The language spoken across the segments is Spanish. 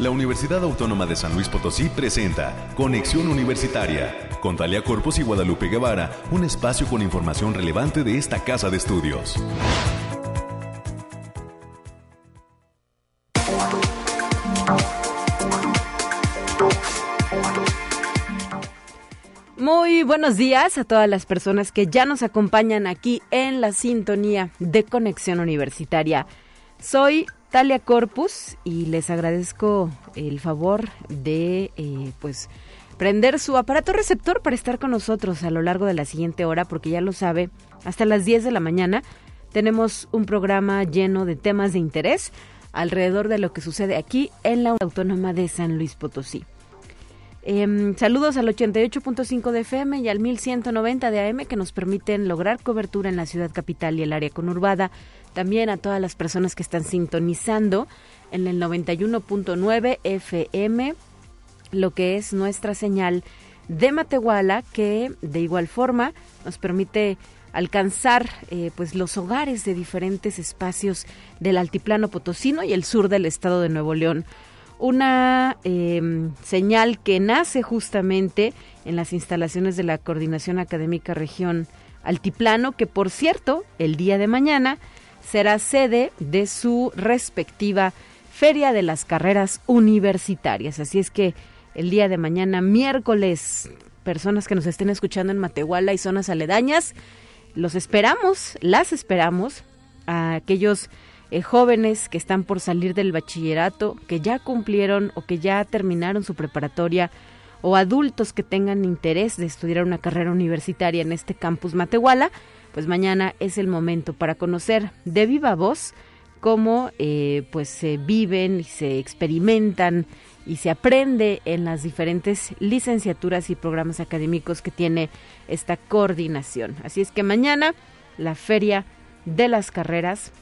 La Universidad Autónoma de San Luis Potosí presenta Conexión Universitaria con Talia Corpus y Guadalupe Guevara, un espacio con información relevante de esta casa de estudios. Muy buenos días a todas las personas que ya nos acompañan aquí en la sintonía de Conexión Universitaria. Soy Talia Corpus y les agradezco el favor de eh, pues prender su aparato receptor para estar con nosotros a lo largo de la siguiente hora porque ya lo sabe, hasta las 10 de la mañana tenemos un programa lleno de temas de interés alrededor de lo que sucede aquí en la Autónoma de San Luis Potosí. Em, saludos al 88.5 de FM y al 1190 de AM que nos permiten lograr cobertura en la ciudad capital y el área conurbada. También a todas las personas que están sintonizando en el 91.9 FM, lo que es nuestra señal de Matehuala, que de igual forma nos permite alcanzar eh, pues los hogares de diferentes espacios del altiplano potosino y el sur del estado de Nuevo León. Una em, señal que nace justamente en las instalaciones de la Coordinación Académica Región Altiplano, que por cierto, el día de mañana será sede de su respectiva Feria de las Carreras Universitarias. Así es que el día de mañana, miércoles, personas que nos estén escuchando en Matehuala y zonas aledañas, los esperamos, las esperamos, a aquellos eh, jóvenes que están por salir del bachillerato, que ya cumplieron o que ya terminaron su preparatoria, o adultos que tengan interés de estudiar una carrera universitaria en este campus Matehuala, pues mañana es el momento para conocer de viva voz cómo eh, pues se viven y se experimentan y se aprende en las diferentes licenciaturas y programas académicos que tiene esta coordinación. Así es que mañana la feria de las carreras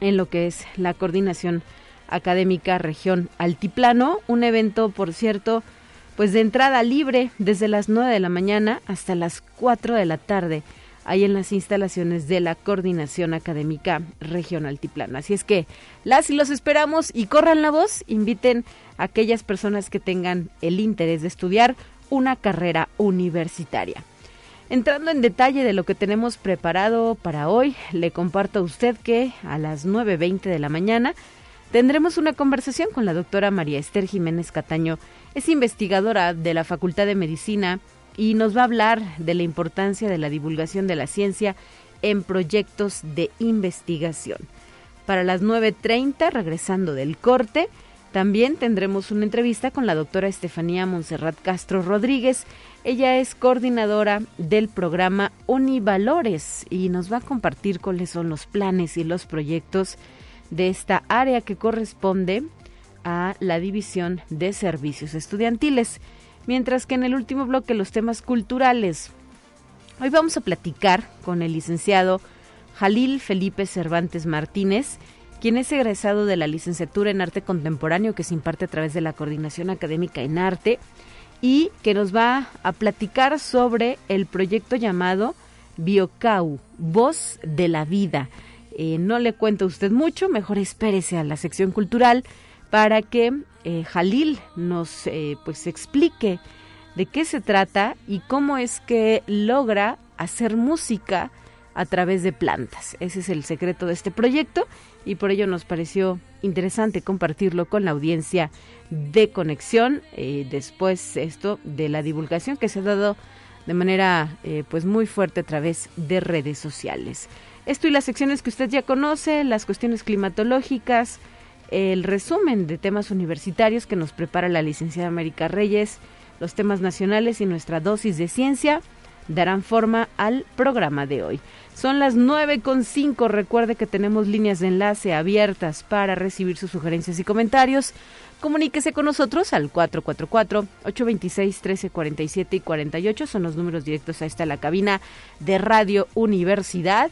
en lo que es la coordinación académica región Altiplano, un evento, por cierto, pues de entrada libre desde las 9 de la mañana hasta las 4 de la tarde, ahí en las instalaciones de la Coordinación Académica Región Altiplano. Así es que las y los esperamos y corran la voz, inviten a aquellas personas que tengan el interés de estudiar una carrera universitaria. Entrando en detalle de lo que tenemos preparado para hoy, le comparto a usted que a las 9.20 de la mañana tendremos una conversación con la doctora María Esther Jiménez Cataño. Es investigadora de la Facultad de Medicina y nos va a hablar de la importancia de la divulgación de la ciencia en proyectos de investigación. Para las 9.30, regresando del corte, también tendremos una entrevista con la doctora Estefanía Monserrat Castro Rodríguez. Ella es coordinadora del programa Univalores y nos va a compartir cuáles son los planes y los proyectos de esta área que corresponde a la División de Servicios Estudiantiles. Mientras que en el último bloque los temas culturales. Hoy vamos a platicar con el licenciado Jalil Felipe Cervantes Martínez, quien es egresado de la licenciatura en arte contemporáneo que se imparte a través de la Coordinación Académica en Arte y que nos va a platicar sobre el proyecto llamado Biocau, Voz de la Vida. Eh, no le cuento a usted mucho, mejor espérese a la sección cultural para que eh, Jalil nos eh, pues explique de qué se trata y cómo es que logra hacer música a través de plantas. Ese es el secreto de este proyecto y por ello nos pareció interesante compartirlo con la audiencia de conexión. Eh, después esto de la divulgación que se ha dado de manera eh, pues muy fuerte a través de redes sociales. Esto y las secciones que usted ya conoce, las cuestiones climatológicas, el resumen de temas universitarios que nos prepara la licenciada América Reyes, los temas nacionales y nuestra dosis de ciencia darán forma al programa de hoy. Son las nueve con cinco. Recuerde que tenemos líneas de enlace abiertas para recibir sus sugerencias y comentarios. Comuníquese con nosotros al 444-826-1347 y 48. Son los números directos a esta la cabina de Radio Universidad.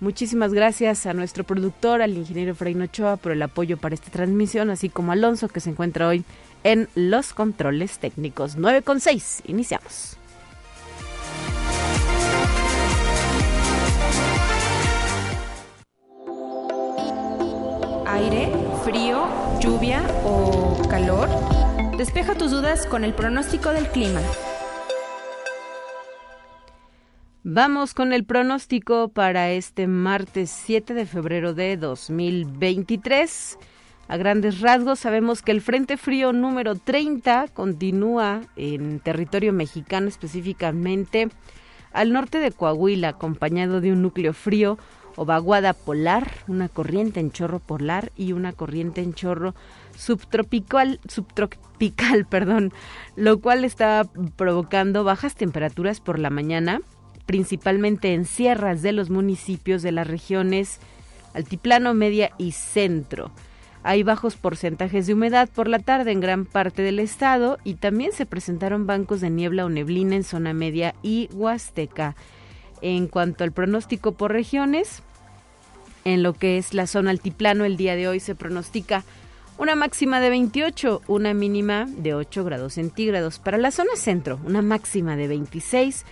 Muchísimas gracias a nuestro productor, al ingeniero Freino Ochoa, por el apoyo para esta transmisión, así como Alonso, que se encuentra hoy en los controles técnicos. 9 con 6. Iniciamos. Aire frío, lluvia o calor? Despeja tus dudas con el pronóstico del clima. Vamos con el pronóstico para este martes 7 de febrero de 2023. A grandes rasgos sabemos que el Frente Frío número 30 continúa en territorio mexicano específicamente al norte de Coahuila, acompañado de un núcleo frío o vaguada polar, una corriente en chorro polar y una corriente en chorro subtropical, subtropical, perdón, lo cual está provocando bajas temperaturas por la mañana principalmente en sierras de los municipios de las regiones altiplano, media y centro. Hay bajos porcentajes de humedad por la tarde en gran parte del estado y también se presentaron bancos de niebla o neblina en zona media y huasteca. En cuanto al pronóstico por regiones, en lo que es la zona altiplano el día de hoy se pronostica una máxima de 28, una mínima de 8 grados centígrados. Para la zona centro, una máxima de 26,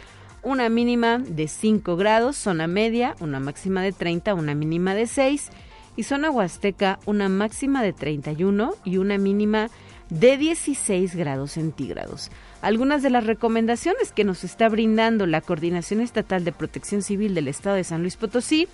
una mínima de 5 grados, zona media, una máxima de 30, una mínima de 6 y zona huasteca, una máxima de 31 y una mínima de 16 grados centígrados. Algunas de las recomendaciones que nos está brindando la Coordinación Estatal de Protección Civil del Estado de San Luis Potosí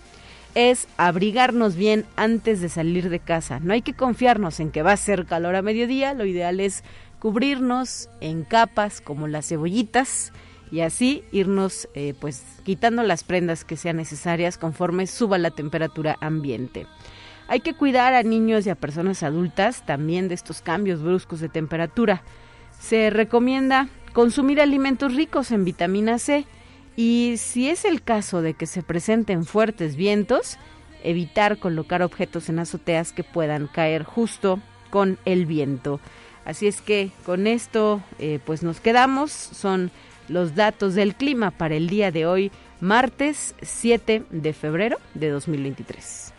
es abrigarnos bien antes de salir de casa. No hay que confiarnos en que va a ser calor a mediodía, lo ideal es cubrirnos en capas como las cebollitas y así irnos eh, pues quitando las prendas que sean necesarias conforme suba la temperatura ambiente. Hay que cuidar a niños y a personas adultas también de estos cambios bruscos de temperatura. Se recomienda consumir alimentos ricos en vitamina C y si es el caso de que se presenten fuertes vientos, evitar colocar objetos en azoteas que puedan caer justo con el viento. Así es que con esto eh, pues nos quedamos. Son los datos del clima para el día de hoy, martes 7 de febrero de 2023.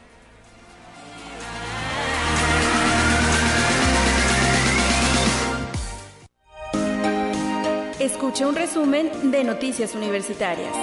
Escuche un resumen de Noticias Universitarias.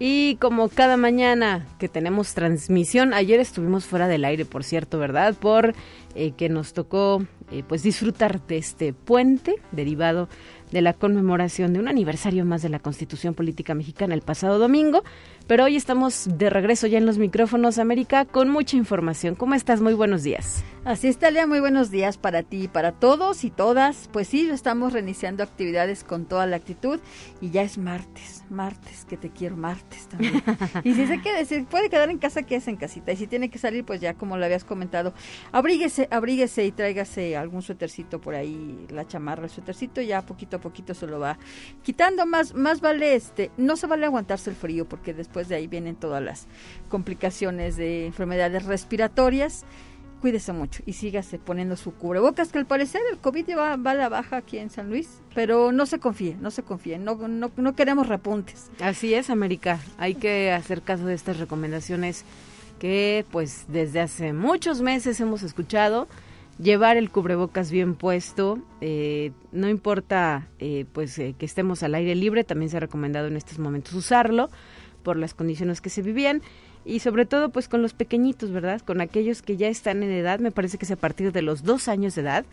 Y como cada mañana que tenemos transmisión, ayer estuvimos fuera del aire, por cierto, ¿verdad? Por eh, que nos tocó eh, pues disfrutar de este puente derivado de la conmemoración de un aniversario más de la Constitución Política Mexicana el pasado domingo. Pero hoy estamos de regreso ya en los micrófonos, América, con mucha información. ¿Cómo estás? Muy buenos días. Así es, Talia, muy buenos días para ti y para todos y todas. Pues sí, estamos reiniciando actividades con toda la actitud y ya es martes, martes, que te quiero martes también. y si se quiere, si puede quedar en casa, que es en casita. Y si tiene que salir, pues ya como lo habías comentado, abríguese, abríguese y tráigase algún suétercito por ahí, la chamarra, el suétercito, ya poquito a poquito se lo va quitando. Más, más vale este, no se vale aguantarse el frío porque después de ahí vienen todas las complicaciones de enfermedades respiratorias. Cuídese mucho y sígase poniendo su cubrebocas, que al parecer el COVID va, va a la baja aquí en San Luis, pero no se confíe, no se confíe, no, no, no queremos repuntes. Así es, América, hay que hacer caso de estas recomendaciones que pues desde hace muchos meses hemos escuchado llevar el cubrebocas bien puesto, eh, no importa eh, pues eh, que estemos al aire libre, también se ha recomendado en estos momentos usarlo por las condiciones que se vivían y sobre todo pues con los pequeñitos, ¿verdad? Con aquellos que ya están en edad, me parece que es a partir de los dos años de edad,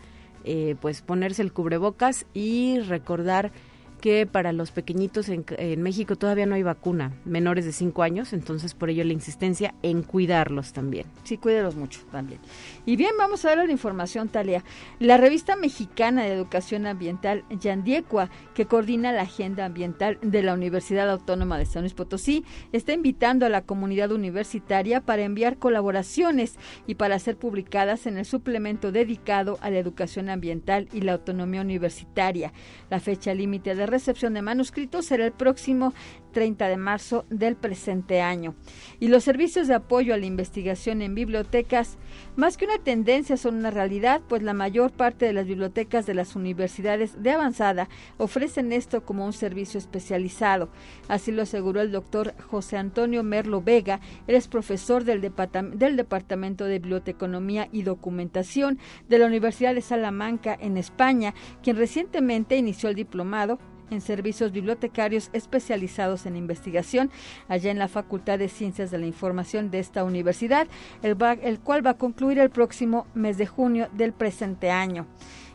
eh, pues ponerse el cubrebocas y recordar que para los pequeñitos en, México todavía no hay vacuna, menores de 5 años, entonces por ello la insistencia en cuidarlos también. Sí, cuídelos mucho también. Y bien, vamos a ver la información, Talia. La revista mexicana de educación ambiental, Yandiecua, que coordina la agenda ambiental de la Universidad Autónoma de San Luis Potosí, está invitando a la comunidad universitaria para enviar colaboraciones y para ser publicadas en el suplemento dedicado a la educación ambiental y la autonomía universitaria. La fecha límite recepción de manuscritos será el próximo 30 de marzo del presente año. Y los servicios de apoyo a la investigación en bibliotecas, más que una tendencia, son una realidad, pues la mayor parte de las bibliotecas de las universidades de avanzada ofrecen esto como un servicio especializado. Así lo aseguró el doctor José Antonio Merlo Vega, él es profesor del, del Departamento de Biblioteconomía y Documentación de la Universidad de Salamanca en España, quien recientemente inició el diplomado en servicios bibliotecarios especializados en investigación allá en la Facultad de Ciencias de la Información de esta universidad, el, cual va a concluir el próximo mes de junio del presente año.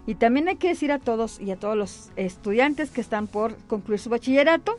Y también hay que decir a todos y a todos los estudiantes que están por concluir su bachillerato,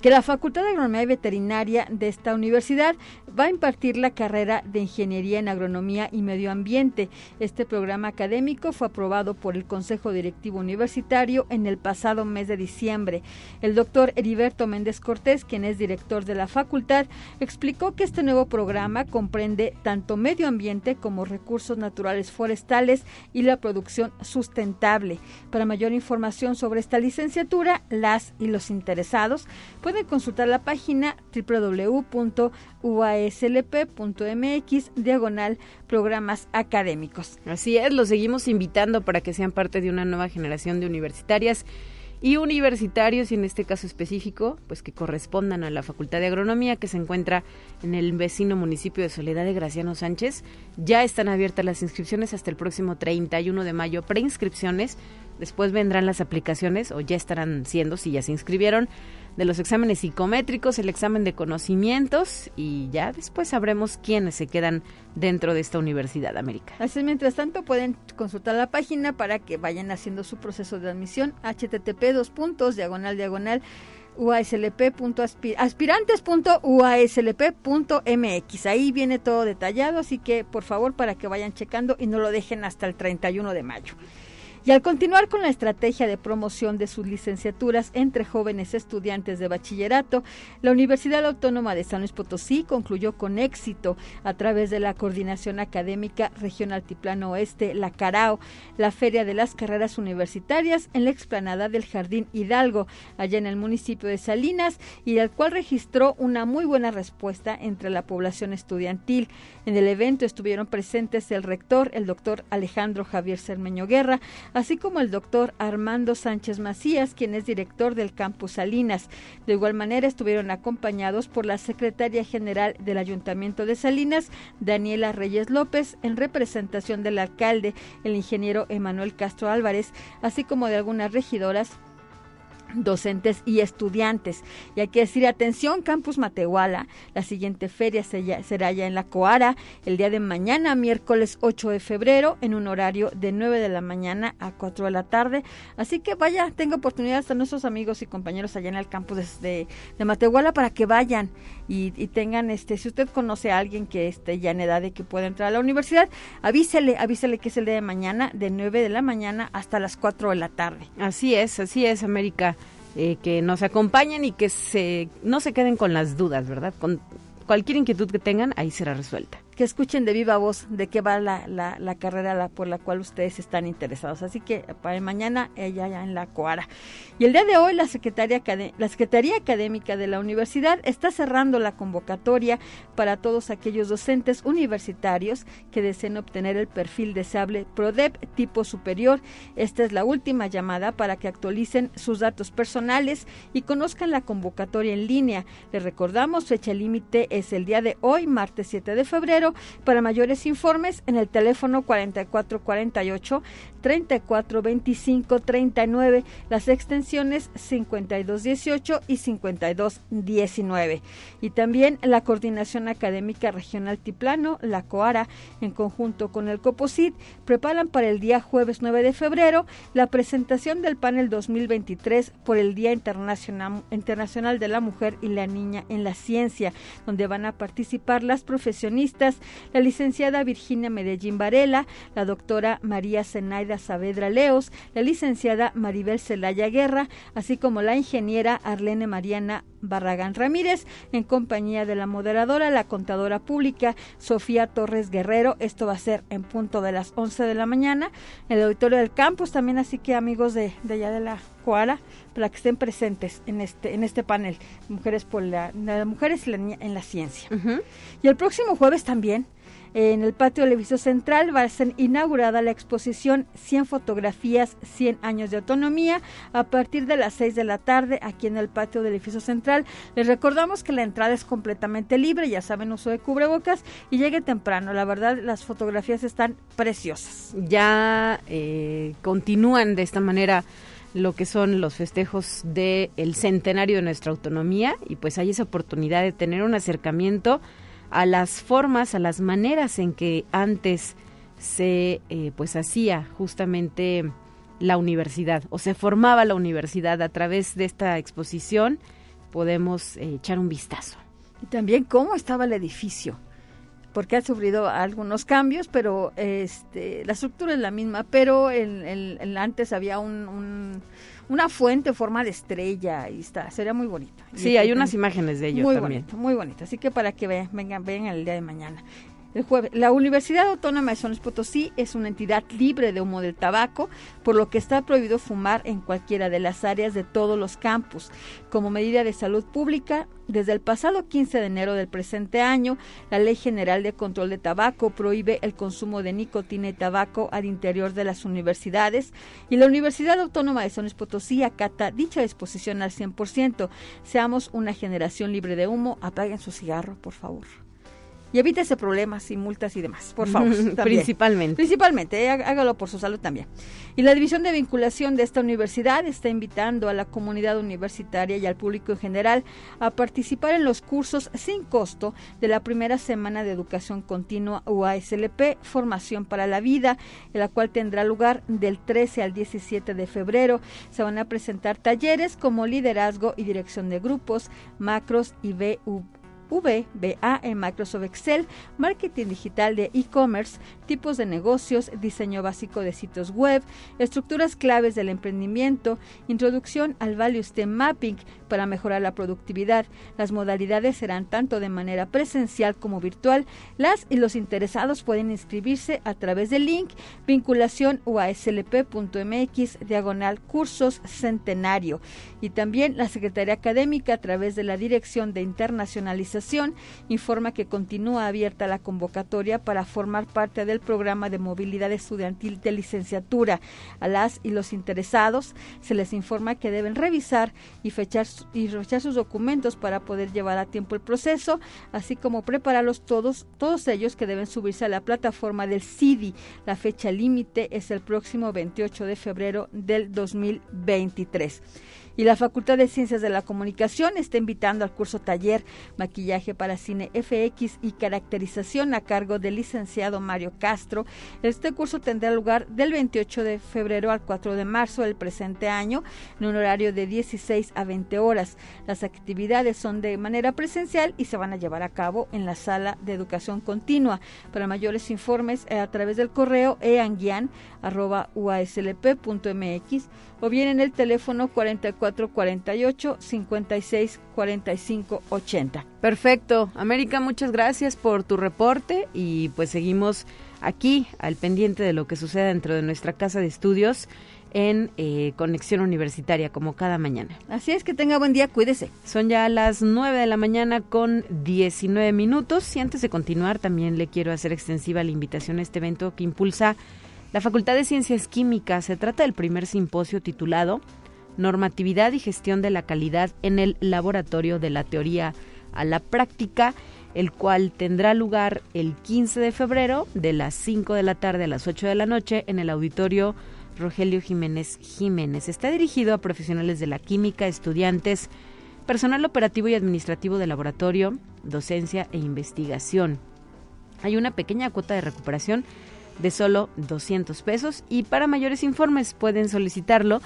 que la Facultad de Agronomía y Veterinaria de esta universidad va a impartir la carrera de Ingeniería en Agronomía y Medio Ambiente. Este programa académico fue aprobado por el Consejo Directivo Universitario en el pasado mes de diciembre. El doctor Heriberto Méndez Cortés, quien es director de la facultad, explicó que este nuevo programa comprende tanto medio ambiente como recursos naturales forestales y la producción sustentable. Para mayor información sobre esta licenciatura, las y los interesados pueden consultar la página www.uaslp.mx diagonal programas académicos. Así es, los seguimos invitando para que sean parte de una nueva generación de universitarias y universitarios y en este caso específico, pues que correspondan a la Facultad de Agronomía que se encuentra en el vecino municipio de Soledad de Graciano Sánchez. Ya están abiertas las inscripciones hasta el próximo 31 de mayo, preinscripciones. Después vendrán las aplicaciones o ya estarán siendo si ya se inscribieron de los exámenes psicométricos, el examen de conocimientos y ya después sabremos quiénes se quedan dentro de esta universidad América. Así mientras tanto pueden consultar la página para que vayan haciendo su proceso de admisión http dos puntos diagonal diagonal uaslp.aspirantes.uaslp.mx. Ahí viene todo detallado, así que por favor para que vayan checando y no lo dejen hasta el 31 de mayo. Y al continuar con la estrategia de promoción de sus licenciaturas entre jóvenes estudiantes de bachillerato, la Universidad Autónoma de San Luis Potosí concluyó con éxito a través de la Coordinación Académica Regional Altiplano Oeste, la CARAO, la Feria de las Carreras Universitarias en la explanada del Jardín Hidalgo, allá en el municipio de Salinas, y al cual registró una muy buena respuesta entre la población estudiantil. En el evento estuvieron presentes el rector, el doctor Alejandro Javier Cermeño Guerra, así como el doctor Armando Sánchez Macías, quien es director del campus Salinas. De igual manera estuvieron acompañados por la secretaria general del Ayuntamiento de Salinas, Daniela Reyes López, en representación del alcalde, el ingeniero Emanuel Castro Álvarez, así como de algunas regidoras docentes y estudiantes. Y hay que decir, atención, Campus Matehuala, la siguiente feria será ya en la Coara el día de mañana, miércoles 8 de febrero, en un horario de 9 de la mañana a 4 de la tarde. Así que vaya, tenga oportunidad a nuestros amigos y compañeros allá en el campus de, de Matehuala para que vayan y, tengan, este, si usted conoce a alguien que esté ya en edad de que pueda entrar a la universidad, avísele, avísele que es el día de mañana, de 9 de la mañana hasta las 4 de la tarde. Así es, así es, América. Eh, que nos acompañen y que se, no se queden con las dudas, ¿verdad? Con cualquier inquietud que tengan, ahí será resuelta que escuchen de viva voz de qué va la, la, carrera por la cual ustedes están interesados. Así que para mañana ella ya en la Coara. Y el día de hoy la Secretaría, la Secretaría Académica de la Universidad está cerrando la convocatoria para todos aquellos docentes universitarios que deseen obtener el perfil deseable PRODEP tipo superior. Esta es la última llamada para que actualicen sus datos personales y conozcan la convocatoria en línea. Les recordamos, fecha límite es el día de hoy, martes 7 de febrero para mayores informes, en el teléfono 4448 342539, las extensiones 5218 y 5219. Y también la Coordinación Académica Regional Tiplano, la COARA, en conjunto con el COPOSIT, preparan para el día jueves 9 de febrero la presentación del panel 2023 por el Día Internacional, Internacional de la Mujer y la Niña en la Ciencia, donde van a participar las profesionistas, la licenciada Virginia Medellín Varela, la doctora María Zenaida Saavedra Leos, la licenciada Maribel Celaya Guerra, así como la ingeniera Arlene Mariana Barragán Ramírez, en compañía de la moderadora, la contadora pública Sofía Torres Guerrero. Esto va a ser en punto de las 11 de la mañana en el auditorio del campus, también así que amigos de, allá de la Para que estén presentes en este, en este panel, Mujeres por la, Mujeres y la Niña en la Ciencia. Y el próximo jueves también en el patio del edificio central va a ser inaugurada la exposición 100 fotografías, 100 años de autonomía a partir de las 6 de la tarde aquí en el patio del edificio central. Les recordamos que la entrada es completamente libre, ya saben, uso de cubrebocas y llegue temprano. La verdad, las fotografías están preciosas. Ya eh, continúan de esta manera lo que son los festejos del el centenario de nuestra autonomía y pues hay esa oportunidad de tener un acercamiento a las formas, a las maneras en que antes se eh, pues hacía justamente la universidad o se formaba la universidad a través de esta exposición podemos eh, echar un vistazo. Y también cómo estaba el edificio, porque ha sufrido algunos cambios, pero este, la estructura es la misma, pero el, antes había un, una fuente en forma de estrella y está, sería muy bonito. Sí, hay unas imágenes de ello muy también. Bonito, muy bonito, así que para que vean, vengan, vengan el día de mañana. El jueves, la Universidad Autónoma de San Potosí es una entidad libre de humo del tabaco, por lo que está prohibido fumar en cualquiera de las áreas de todos los campus. Como medida de salud pública, desde el pasado 15 de enero del presente año, la Ley General de Control de Tabaco prohíbe el consumo de nicotina y tabaco al interior de las universidades y la Universidad Autónoma de San Potosí acata dicha disposición al 100%. Seamos una generación libre de humo. Apaguen su cigarro, por favor y evítese problemas y multas y demás, por favor. Principalmente. Principalmente, eh, hágalo por su salud también. Y la División de Vinculación de esta universidad está invitando a la comunidad universitaria y al público en general a participar en los cursos sin costo de la primera semana de educación continua UASLP, Formación para la Vida, en la cual tendrá lugar del 13 al 17 de febrero. Se van a presentar talleres como liderazgo y dirección de grupos, macros y BU VBA en Microsoft Excel, marketing digital de e-commerce, tipos de negocios, diseño básico de sitios web, estructuras claves del emprendimiento, introducción al Value Stream Mapping para mejorar la productividad. Las modalidades serán tanto de manera presencial como virtual. Las y los interesados pueden inscribirse a través del link vinculación uaslp.mx diagonal cursos centenario y también la Secretaría Académica a través de la Dirección de Internacionalización informa que continúa abierta la convocatoria para formar parte del programa de movilidad estudiantil de licenciatura. A las y los interesados se les informa que deben revisar y fechar, y fechar sus documentos para poder llevar a tiempo el proceso, así como prepararlos todos, todos ellos que deben subirse a la plataforma del CIDI. La fecha límite es el próximo 28 de febrero del 2023 y la Facultad de Ciencias de la Comunicación está invitando al curso taller Maquillaje para Cine FX y Caracterización a cargo del licenciado Mario Castro. Este curso tendrá lugar del 28 de febrero al 4 de marzo del presente año en un horario de 16 a 20 horas. Las actividades son de manera presencial y se van a llevar a cabo en la sala de educación continua. Para mayores informes eh, a través del correo eanguian.uaslp.mx o bien en el teléfono 4448 56 45 80. Perfecto. América, muchas gracias por tu reporte y pues seguimos aquí al pendiente de lo que sucede dentro de nuestra casa de estudios en eh, Conexión Universitaria, como cada mañana. Así es, que tenga buen día, cuídese. Son ya las 9 de la mañana con 19 minutos y antes de continuar también le quiero hacer extensiva la invitación a este evento que impulsa la Facultad de Ciencias Químicas se trata del primer simposio titulado Normatividad y Gestión de la Calidad en el Laboratorio de la Teoría a la Práctica, el cual tendrá lugar el 15 de febrero de las 5 de la tarde a las 8 de la noche en el auditorio Rogelio Jiménez Jiménez. Está dirigido a profesionales de la química, estudiantes, personal operativo y administrativo de laboratorio, docencia e investigación. Hay una pequeña cuota de recuperación de solo 200 pesos y para mayores informes pueden solicitarlo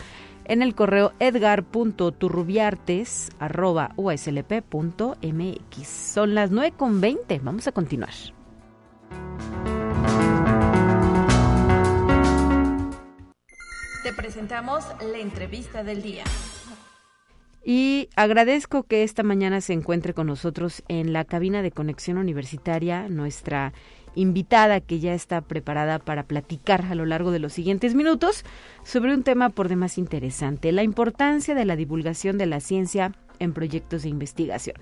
en el correo edgar.turrubiartes.uslp.mx. Son las 9.20, vamos a continuar. Te presentamos la entrevista del día. Y agradezco que esta mañana se encuentre con nosotros en la cabina de conexión universitaria nuestra invitada que ya está preparada para platicar a lo largo de los siguientes minutos sobre un tema por demás interesante, la importancia de la divulgación de la ciencia en proyectos de investigación.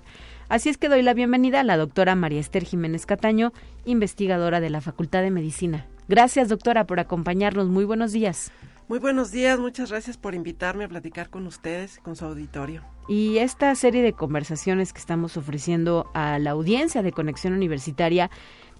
Así es que doy la bienvenida a la doctora María Esther Jiménez Cataño, investigadora de la Facultad de Medicina. Gracias, doctora, por acompañarnos. Muy buenos días. Muy buenos días, muchas gracias por invitarme a platicar con ustedes con su auditorio. Y esta serie de conversaciones que estamos ofreciendo a la audiencia de Conexión Universitaria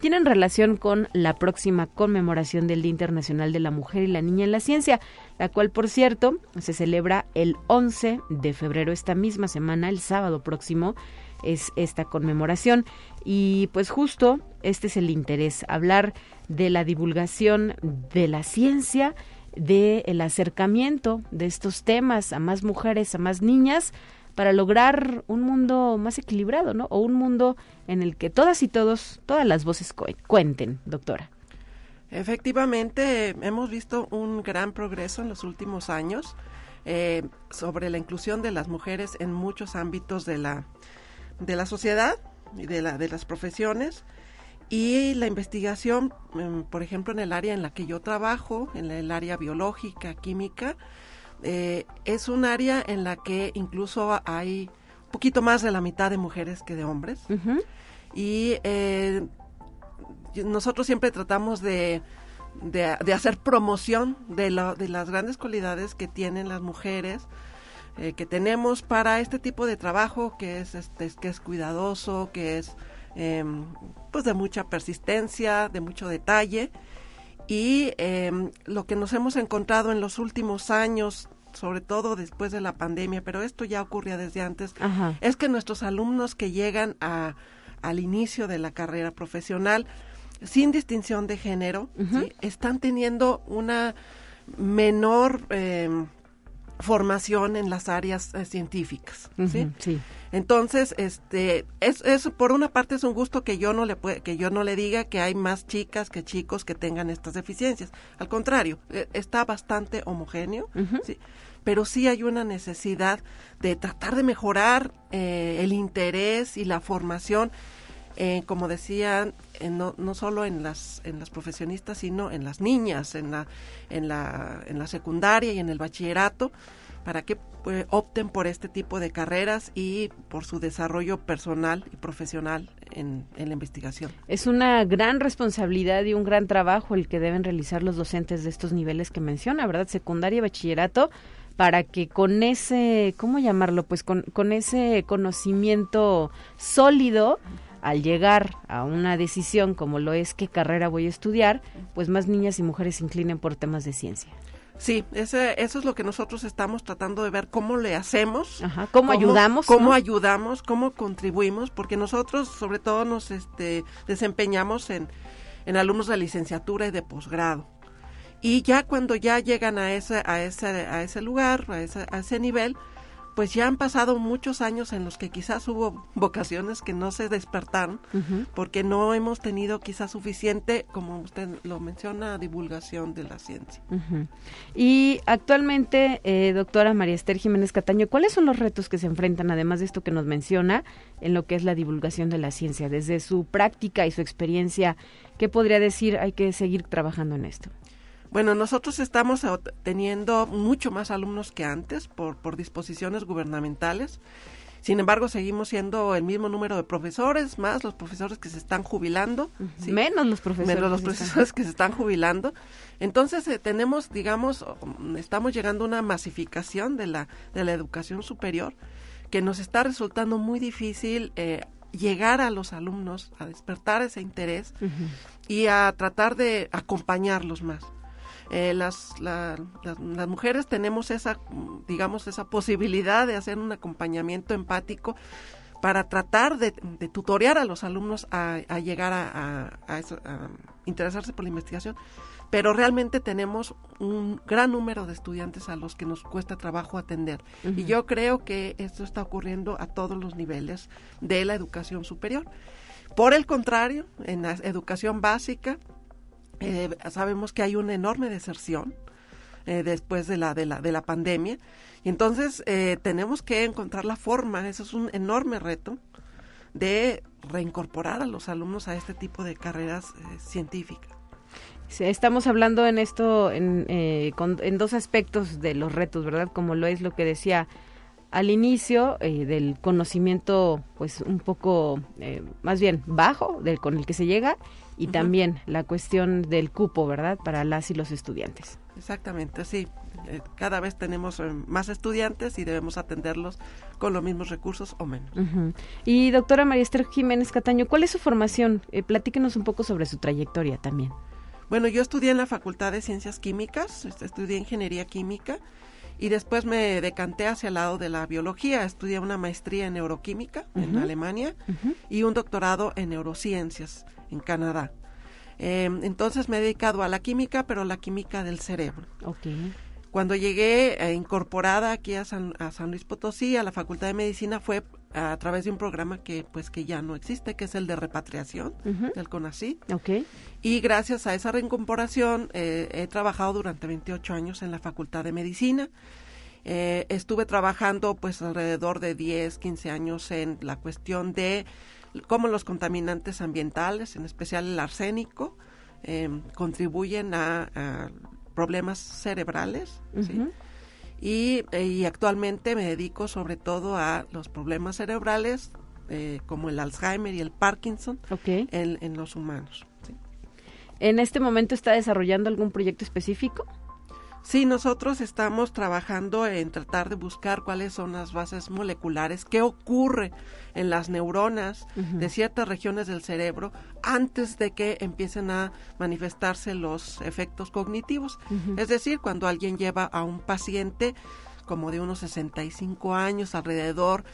tienen relación con la próxima conmemoración del Día Internacional de la Mujer y la Niña en la Ciencia, la cual, por cierto, se celebra el 11 de febrero, esta misma semana, el sábado próximo, es esta conmemoración. Y pues justo este es el interés, hablar de la divulgación de la ciencia, del el acercamiento de estos temas a más mujeres, a más niñas, para lograr un mundo más equilibrado, ¿no? O un mundo en el que todas y todos, todas las voces cuenten, doctora. Efectivamente, hemos visto un gran progreso en los últimos años eh, sobre la inclusión de las mujeres en muchos ámbitos de la, de la sociedad y de, la, de las profesiones. Y la investigación, em, por ejemplo, en el área en la que yo trabajo, en el área biológica, química, eh, es un área en la que incluso hay un poquito más de la mitad de mujeres que de hombres. Y eh, nosotros siempre tratamos de, de, hacer promoción de, de las grandes cualidades que tienen las mujeres. Eh, que tenemos para este tipo de trabajo que es este que es cuidadoso que es Em, pues de mucha persistencia, de mucho detalle. Y em, lo que nos hemos encontrado en los últimos años, sobre todo después de la pandemia, pero esto ya ocurría desde antes, es que nuestros alumnos que llegan a, al inicio de la carrera profesional, sin distinción de género, están teniendo una menor eh, formación en las áreas eh, científicas. ¿sí? Entonces, este, es, es, por una parte es un gusto que yo no le que yo no le diga que hay más chicas que chicos que tengan estas deficiencias. Al contrario, e, está bastante homogéneo, ¿sí? pero sí hay una necesidad de tratar de mejorar eh, el interés y la formación eh, como decían, no, no solo en las, en las profesionistas, sino en las niñas, en la, en, la, en la secundaria y en el bachillerato, para que pues, opten por este tipo de carreras y por su desarrollo personal y profesional en, en, la investigación. Es una gran responsabilidad y un gran trabajo el que deben realizar los docentes de estos niveles que menciona, ¿verdad? Secundaria y bachillerato para que con ese, ¿cómo llamarlo? Pues con, con ese conocimiento sólido al llegar a una decisión como lo es qué carrera voy a estudiar, pues más niñas y mujeres se inclinen por temas de ciencia. Sí, ese, eso es lo que nosotros estamos tratando de ver, cómo le hacemos, Ajá, cómo, ayudamos, cómo ayudamos, cómo contribuimos, porque nosotros sobre todo nos este, desempeñamos en, en alumnos de licenciatura y de posgrado. Y ya cuando ya llegan a ese, a ese, a ese lugar, a ese, a ese nivel, pues ya han pasado muchos años en los que quizás hubo vocaciones que no se despertaron porque no hemos tenido quizás suficiente, como usted lo menciona, divulgación de la ciencia. Y actualmente, eh, doctora María Esther Jiménez Cataño, ¿cuáles son los retos que se enfrentan, además de esto que nos menciona, en lo que es la divulgación de la ciencia? Desde su práctica y su experiencia, ¿qué podría decir hay que seguir trabajando en esto? Bueno, nosotros estamos teniendo mucho más alumnos que antes por, por disposiciones gubernamentales. Sin embargo, seguimos siendo el mismo número de profesores, más los profesores que se están jubilando. Menos los profesores. Menos los profesores que se están jubilando. Entonces, eh, tenemos, digamos, estamos llegando a una masificación de la, de la educación superior que nos está resultando muy difícil eh, llegar a los alumnos, a despertar ese interés y a tratar de acompañarlos más. Eh, las, las, mujeres tenemos esa, digamos, esa posibilidad de hacer un acompañamiento empático para tratar de, tutorear a los alumnos a, llegar a, interesarse por la investigación, pero realmente tenemos un gran número de estudiantes a los que nos cuesta trabajo atender. Y yo creo que esto está ocurriendo a todos los niveles de la educación superior. Por el contrario, en la educación básica, eh, sabemos que hay una enorme deserción eh, después de la, de, la, de la pandemia. Y entonces eh, tenemos que encontrar la forma, eso es un enorme reto, de reincorporar a los alumnos a este tipo de carreras científicas. estamos hablando en esto, en, en dos aspectos de los retos, ¿verdad? Como lo es lo que decía al inicio eh, del conocimiento, pues un poco, eh, más bien bajo, del con el que se llega, y también la cuestión del cupo, ¿verdad? Para las y los estudiantes. Exactamente, sí. Eh, cada vez tenemos eh, más estudiantes y debemos atenderlos con los mismos recursos o menos. Y doctora María Esther Jiménez Cataño, ¿cuál es su formación? Eh, platíquenos un poco sobre su trayectoria también. Bueno, yo estudié en la Facultad de Ciencias Químicas, estudié Ingeniería Química y después me decanté hacia el lado de la biología. Estudié una maestría en neuroquímica en Alemania y un doctorado en neurociencias en Canadá. Em, entonces me he dedicado a la química, pero la química del cerebro. Okay. Cuando llegué eh, incorporada aquí a San, Luis Potosí, a la Facultad de Medicina, fue a través de un programa que pues que ya no existe, que es el de repatriación del CONACYT. Okay. Y gracias a esa reincorporación eh, he trabajado durante 28 años en la Facultad de Medicina. Eh, estuve trabajando pues alrededor de 10, 15 años en la cuestión de cómo los contaminantes ambientales, en especial el arsénico, eh, contribuyen a, problemas cerebrales. y, actualmente me dedico sobre todo a los problemas cerebrales eh, como el Alzheimer y el Parkinson en, en, los humanos. ¿En este momento está desarrollando algún proyecto específico? Sí, nosotros estamos trabajando en tratar de buscar cuáles son las bases moleculares, qué ocurre en las neuronas de ciertas regiones del cerebro antes de que empiecen a manifestarse los efectos cognitivos. Es decir, cuando alguien lleva a un paciente como de unos 65 años alrededor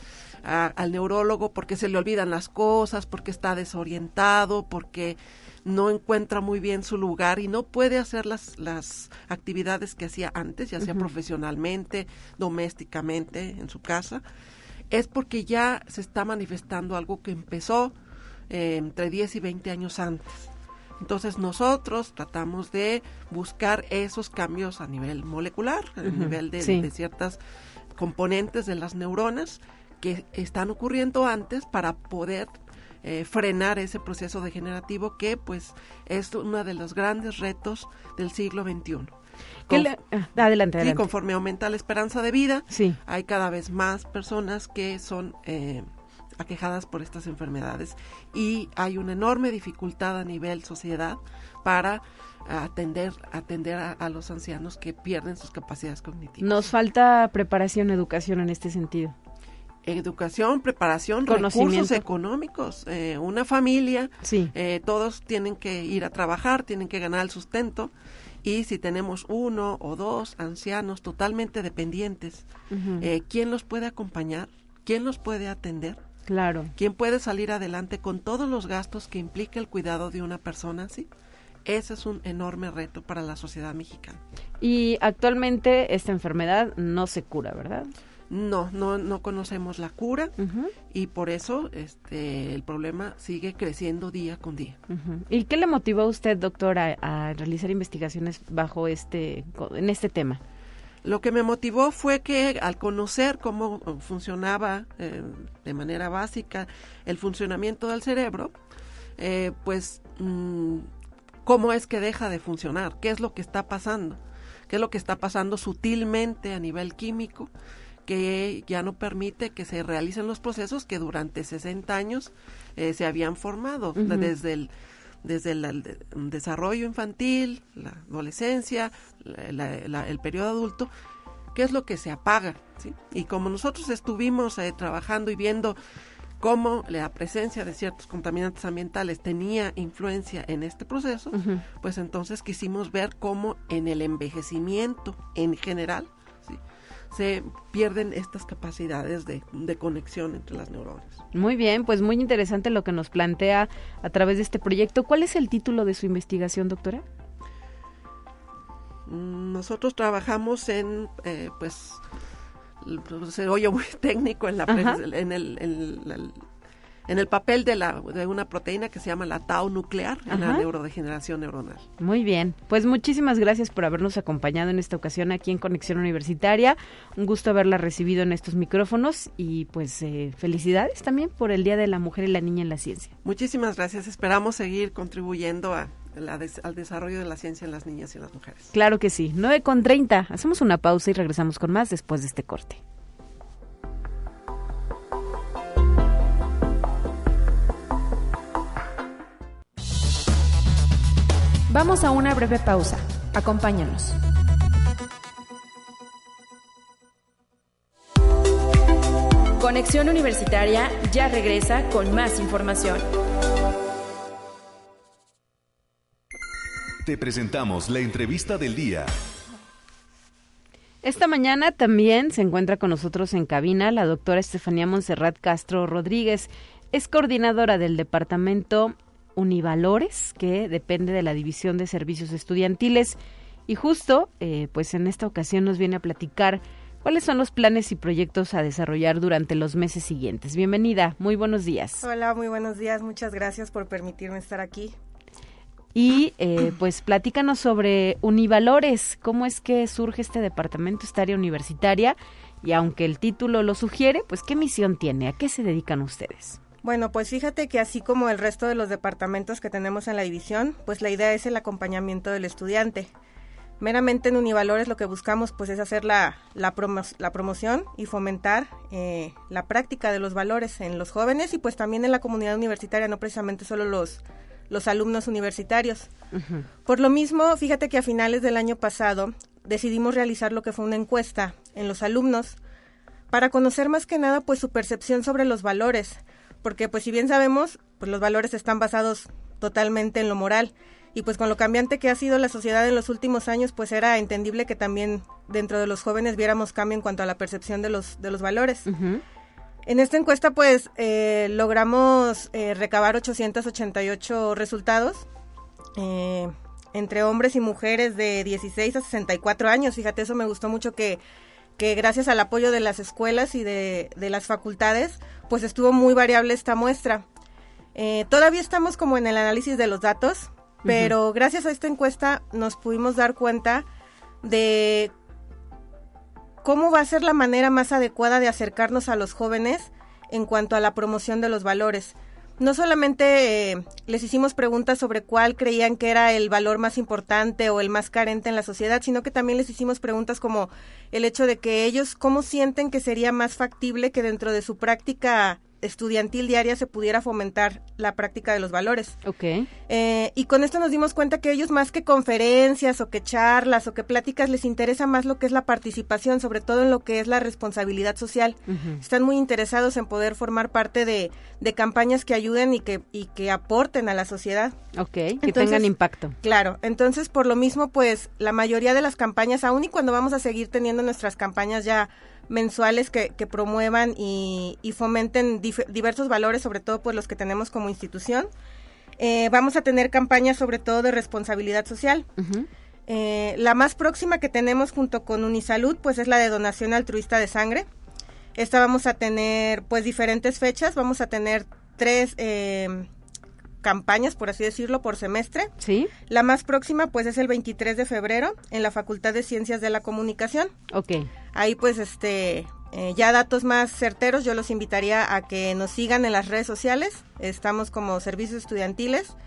al neurólogo porque se le olvidan las cosas, porque está desorientado, porque no encuentra muy bien su lugar y no puede hacer las, las actividades que hacía antes, ya sea profesionalmente, domésticamente, en su casa, es porque ya se está manifestando algo que empezó eh, entre 10 y 20 años antes. Entonces nosotros tratamos de buscar esos cambios a nivel molecular, a nivel de, de ciertas componentes de las neuronas que están ocurriendo antes para poder eh, frenar ese proceso degenerativo que pues es uno de los grandes retos del siglo XXI. Ah, adelante, adelante. conforme aumenta la esperanza de vida, sí. hay cada vez más personas que son eh, aquejadas por estas enfermedades y hay una enorme dificultad a nivel sociedad para atender atender a, los ancianos que pierden sus capacidades cognitivas. Nos falta preparación, educación en este sentido educación, preparación, recursos económicos. Eh, una familia, sí. eh, todos tienen que ir a trabajar, tienen que ganar el sustento. Y si tenemos uno o dos ancianos totalmente dependientes, eh, ¿quién los puede acompañar? ¿Quién los puede atender? Claro. ¿Quién puede salir adelante con todos los gastos que implica el cuidado de una persona así? Ese es un enorme reto para la sociedad mexicana. Y actualmente esta enfermedad no se cura, ¿verdad? No, no, no conocemos la cura y por eso este, el problema sigue creciendo día con día. ¿Y qué le motivó a usted, doctora, a, realizar investigaciones bajo este, en este tema? Lo que me motivó fue que al conocer cómo funcionaba eh, de manera básica el funcionamiento del cerebro, eh, pues mm, cómo es que deja de funcionar, qué es lo que está pasando, qué es lo que está pasando sutilmente a nivel químico que ya no permite que se realicen los procesos que durante 60 años eh, se habían formado, desde el desde el, desarrollo infantil, la adolescencia, el periodo adulto, qué es lo que se apaga. ¿sí? Y como nosotros estuvimos eh, trabajando y viendo cómo la presencia de ciertos contaminantes ambientales tenía influencia en este proceso, pues entonces quisimos ver cómo en el envejecimiento en general se pierden estas capacidades de, conexión entre las neuronas. Muy bien, pues muy interesante lo que nos plantea a través de este proyecto. ¿Cuál es el título de su investigación, doctora? Mm, nosotros trabajamos en, eh, pues, se oye muy técnico en, la, en el en el papel de, la, de una proteína que se llama la tau nuclear en la neurodegeneración neuronal. Muy bien, pues muchísimas gracias por habernos acompañado en esta ocasión aquí en Conexión Universitaria. Un gusto haberla recibido en estos micrófonos y pues eh, felicidades también por el Día de la Mujer y la Niña en la Ciencia. Muchísimas gracias, esperamos seguir contribuyendo a, al desarrollo de la ciencia en las niñas y en las mujeres. Claro que sí, 9 con 30. Hacemos una pausa y regresamos con más después de este corte. Vamos a una breve pausa. Acompáñanos. Conexión Universitaria ya regresa con más información. Te presentamos la entrevista del día. Esta mañana también se encuentra con nosotros en cabina la doctora Estefanía Monserrat Castro Rodríguez. Es coordinadora del Departamento Univalores, que depende de la División de Servicios Estudiantiles. Y justo, eh, pues en esta ocasión nos viene a platicar cuáles son los planes y proyectos a desarrollar durante los meses siguientes. Bienvenida, muy buenos días. Hola, muy buenos días, muchas gracias por permitirme estar aquí. Y eh, pues platícanos sobre Univalores, cómo es que surge este departamento, esta área universitaria, y aunque el título lo sugiere, pues qué misión tiene, a qué se dedican ustedes. Bueno, pues fíjate que así como el resto de los departamentos que tenemos en la división, pues la idea es el acompañamiento del estudiante. Meramente en Univalores lo que buscamos pues es hacer la, la, la promoción y fomentar eh, la práctica de los valores en los jóvenes y pues también en la comunidad universitaria, no precisamente solo los, los alumnos universitarios. Por lo mismo, fíjate que a finales del año pasado decidimos realizar lo que fue una encuesta en los alumnos para conocer más que nada pues su percepción sobre los valores, porque pues si bien sabemos, pues los valores están basados totalmente en lo moral y pues con lo cambiante que ha sido la sociedad en los últimos años, pues era entendible que también dentro de los jóvenes viéramos cambio en cuanto a la percepción de los de los valores. En esta encuesta pues eh, logramos eh, recabar 888 resultados eh, entre hombres y mujeres de 16 a 64 años. Fíjate, eso me gustó mucho que que gracias al apoyo de las escuelas y de, las facultades, pues estuvo muy variable esta muestra. Eh, todavía estamos como en el análisis de los datos, pero gracias a esta encuesta nos pudimos dar cuenta de cómo va a ser la manera más adecuada de acercarnos a los jóvenes en cuanto a la promoción de los valores no solamente eh, les hicimos preguntas sobre cuál creían que era el valor más importante o el más carente en la sociedad, sino que también les hicimos preguntas como el hecho de que ellos cómo sienten que sería más factible que dentro de su práctica estudiantil diaria se pudiera fomentar la práctica de los valores. Ok. Eh, y con esto nos dimos cuenta que ellos más que conferencias o que charlas o que pláticas les interesa más lo que es la participación, sobre todo en lo que es la responsabilidad social. Están muy interesados en poder formar parte de, de, campañas que ayuden y que, y que aporten a la sociedad. Ok, que tengan impacto. Claro, entonces por lo mismo pues la mayoría de las campañas, aun y cuando vamos a seguir teniendo nuestras campañas ya mensuales que, que promuevan y, fomenten diversos valores, sobre todo pues los que tenemos como institución. Eh, vamos a tener campañas sobre todo de responsabilidad social. Eh, la más próxima que tenemos junto con Unisalud pues es la de donación altruista de sangre. Esta vamos a tener pues diferentes fechas, vamos a tener tres eh, campañas, por así decirlo, por semestre. Sí. La más próxima, pues, es el 23 de febrero en la Facultad de Ciencias de la Comunicación. Ok. Ahí, pues, este, eh, ya datos más certeros, yo los invitaría a que nos sigan en las redes sociales. Estamos como servicios estudiantiles.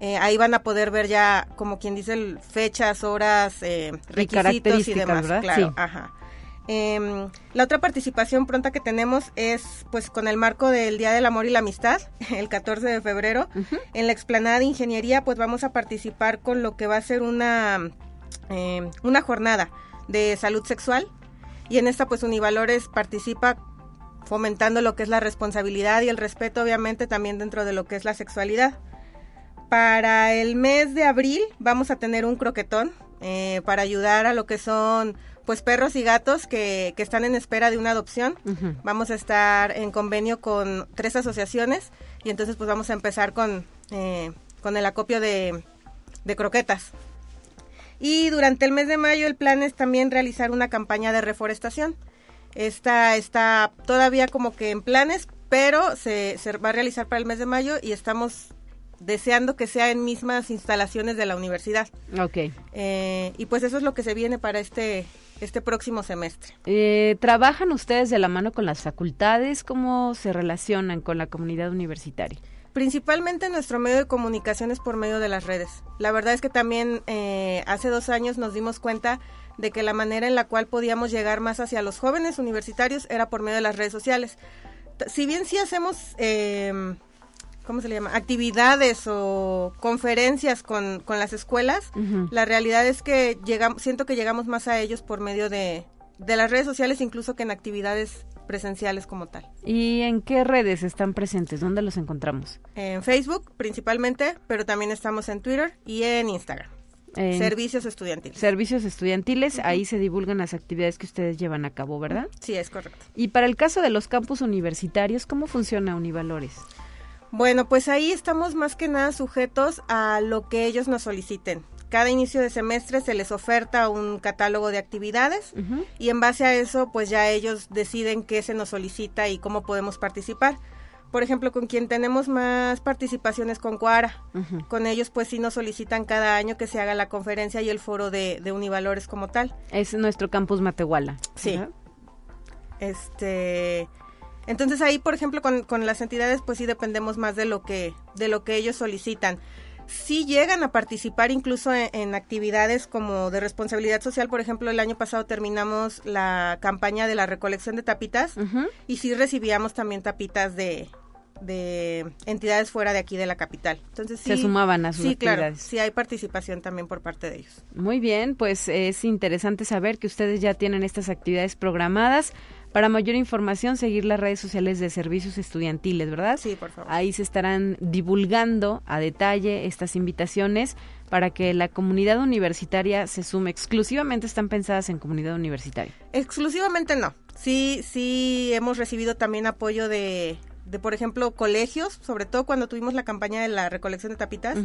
Eh, ahí van a poder ver ya, como quien dice, fechas, horas, eh, requisitos y, demás. Claro, ajá. Eh, la otra participación pronta que tenemos es pues con el marco del Día del Amor y la Amistad, el 14 de febrero. En la explanada de ingeniería pues vamos a participar con lo que va a ser una, eh, una jornada de salud sexual. Y en esta pues Univalores participa fomentando lo que es la responsabilidad y el respeto obviamente también dentro de lo que es la sexualidad. Para el mes de abril vamos a tener un croquetón eh, para ayudar a lo que son pues perros y gatos que, que están en espera de una adopción. Vamos a estar en convenio con tres asociaciones y entonces pues vamos a empezar con, eh, con el acopio de, de croquetas. Y durante el mes de mayo el plan es también realizar una campaña de reforestación. Esta está todavía como que en planes, pero se, se va a realizar para el mes de mayo y estamos deseando que sea en mismas instalaciones de la universidad. Ok. Eh, y pues eso es lo que se viene para este este próximo semestre. Eh, ¿Trabajan ustedes de la mano con las facultades? ¿Cómo se relacionan con la comunidad universitaria? Principalmente nuestro medio de comunicación es por medio de las redes. La verdad es que también eh, hace dos años nos dimos cuenta de que la manera en la cual podíamos llegar más hacia los jóvenes universitarios era por medio de las redes sociales. Si bien sí hacemos eh, ¿cómo se le llama? Actividades o conferencias con, con las escuelas, la realidad es que llegamos, siento que llegamos más a ellos por medio de, de las redes sociales, incluso que en actividades presenciales como tal. ¿Y en qué redes están presentes? ¿Dónde los encontramos? En Facebook principalmente, pero también estamos en Twitter y en Instagram. servicios estudiantiles. Servicios estudiantiles, ahí se divulgan las actividades que ustedes llevan a cabo, ¿verdad? Sí, es correcto. Y para el caso de los campus universitarios, ¿cómo funciona Univalores? Bueno, pues ahí estamos más que nada sujetos a lo que ellos nos soliciten. Cada inicio de semestre se les oferta un catálogo de actividades y en base a eso pues ya ellos deciden qué se nos solicita y cómo podemos participar. Por ejemplo, con quien tenemos más participaciones con Cuara. Con ellos pues sí nos solicitan cada año que se haga la conferencia y el foro de, de Univalores como tal. Es nuestro campus Matehuala. Sí. Este entonces ahí, por ejemplo, con, con, las entidades, pues sí dependemos más de lo que, de lo que ellos solicitan. Sí llegan a participar incluso en, actividades como de responsabilidad social. Por ejemplo, el año pasado terminamos la campaña de la recolección de tapitas y sí recibíamos también tapitas de, de entidades fuera de aquí de la capital. Entonces se sumaban a sus sí, actividades. Claro, sí hay participación también por parte de ellos. Muy bien, pues es interesante saber que ustedes ya tienen estas actividades programadas. Para mayor información, seguir las redes sociales de servicios estudiantiles, ¿verdad? Sí, por favor. Ahí se estarán divulgando a detalle estas invitaciones para que la comunidad universitaria se sume. Exclusivamente están pensadas en comunidad universitaria. Exclusivamente no. Sí, sí hemos recibido también apoyo de de, por ejemplo, colegios, sobre todo cuando tuvimos la campaña de la recolección de tapitas,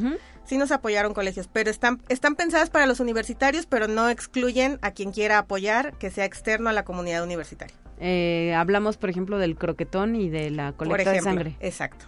sí nos apoyaron colegios, pero están, están pensadas para los universitarios, pero no excluyen a quien quiera apoyar que sea externo a la comunidad universitaria. Eh, hablamos, por ejemplo, del croquetón y de la colecta de sangre. Exacto.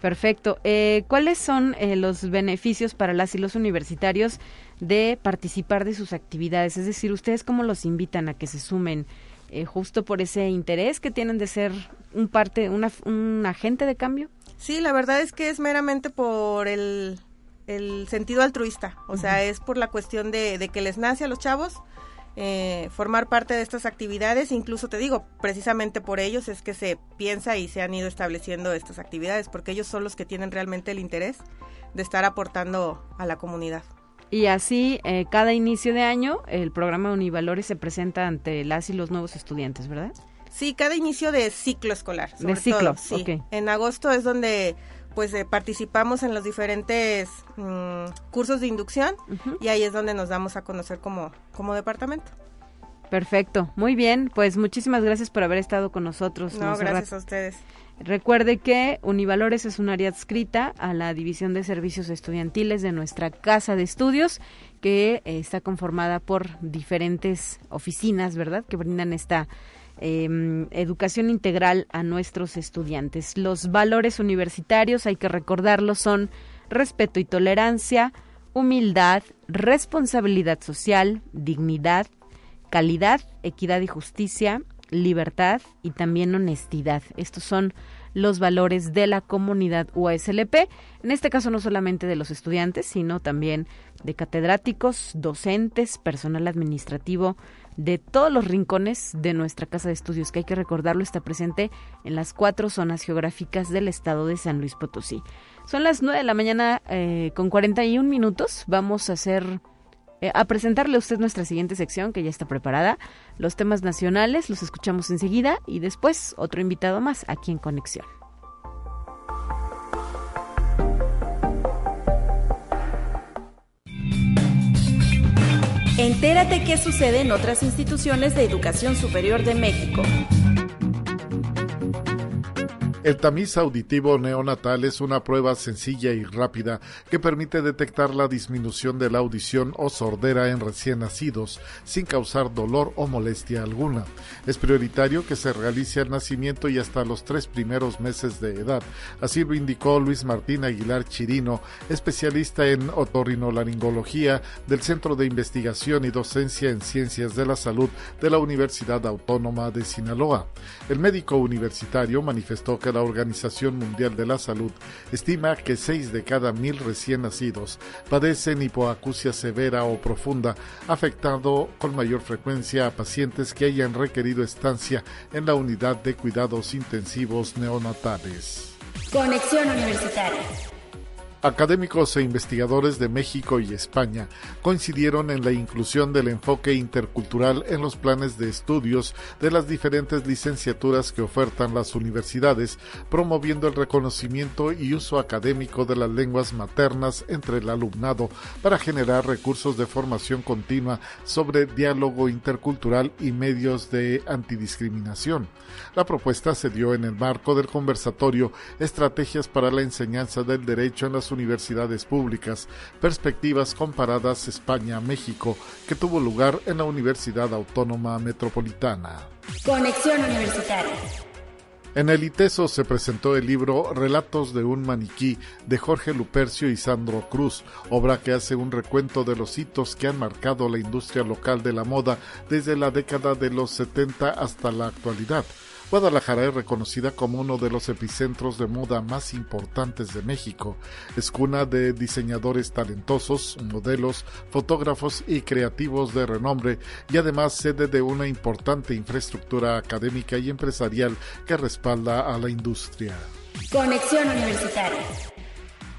Perfecto. Eh, ¿Cuáles son eh, los beneficios para las y los universitarios de participar de sus actividades? Es decir, ¿ustedes cómo los invitan a que se sumen? Eh, justo por ese interés que tienen de ser un parte, una, un agente de cambio? Sí, la verdad es que es meramente por el, el sentido altruista, o sea, es por la cuestión de, de, que les nace a los chavos eh, formar parte de estas actividades, incluso te digo, precisamente por ellos es que se piensa y se han ido estableciendo estas actividades, porque ellos son los que tienen realmente el interés de estar aportando a la comunidad. Y así, eh, cada inicio de año, el programa Univalores se presenta ante las y los nuevos estudiantes, ¿verdad? Sí, cada inicio de ciclo escolar. de ciclo, sí. En agosto es donde pues eh, participamos en los diferentes mm, cursos de inducción y ahí es donde nos damos a conocer como, como departamento. Perfecto, muy bien, pues muchísimas gracias por haber estado con nosotros. No, gracias a ustedes. Recuerde que Univalores es un área adscrita a la División de Servicios Estudiantiles de nuestra Casa de Estudios, que eh, está conformada por diferentes oficinas, ¿verdad?, que brindan esta eh, educación integral a nuestros estudiantes. Los valores universitarios, hay que recordarlo, son respeto y tolerancia, humildad, responsabilidad social, dignidad, calidad, equidad y justicia, libertad y también honestidad. Estos son los valores de la comunidad UASLP, en este caso no solamente de los estudiantes, sino también de catedráticos, docentes, personal administrativo, de todos los rincones de nuestra casa de estudios, que hay que recordarlo, está presente en las cuatro zonas geográficas del estado de San Luis Potosí. Son las nueve de la mañana eh, con 41 minutos. Vamos a hacer eh, a presentarle a usted nuestra siguiente sección que ya está preparada. Los temas nacionales los escuchamos enseguida y después otro invitado más aquí en Conexión. Entérate qué sucede en otras instituciones de educación superior de México. El tamiz auditivo neonatal es una prueba sencilla y rápida que permite detectar la disminución de la audición o sordera en recién nacidos sin causar dolor o molestia alguna. Es prioritario que se realice al nacimiento y hasta los tres primeros meses de edad. Así lo indicó Luis Martín Aguilar Chirino, especialista en otorrinolaringología del Centro de Investigación y Docencia en Ciencias de la Salud de la Universidad Autónoma de Sinaloa. El médico universitario manifestó que la Organización Mundial de la Salud estima que 6 de cada mil recién nacidos padecen hipoacusia severa o profunda, afectando con mayor frecuencia a pacientes que hayan requerido estancia en la unidad de cuidados intensivos neonatales. Conexión Universitaria. Académicos e investigadores de México y España coincidieron en la inclusión del enfoque intercultural en los planes de estudios de las diferentes licenciaturas que ofertan las universidades, promoviendo el reconocimiento y uso académico de las lenguas maternas entre el alumnado para generar recursos de formación continua sobre diálogo intercultural y medios de antidiscriminación. La propuesta se dio en el marco del conversatorio Estrategias para la enseñanza del derecho en las universidades públicas, Perspectivas Comparadas España-México, que tuvo lugar en la Universidad Autónoma Metropolitana. Conexión Universitaria. En el ITESO se presentó el libro Relatos de un maniquí de Jorge Lupercio y Sandro Cruz, obra que hace un recuento de los hitos que han marcado la industria local de la moda desde la década de los 70 hasta la actualidad. Guadalajara es reconocida como uno de los epicentros de moda más importantes de México. Es cuna de diseñadores talentosos, modelos, fotógrafos y creativos de renombre y además sede de una importante infraestructura académica y empresarial que respalda a la industria. Conexión Universitaria.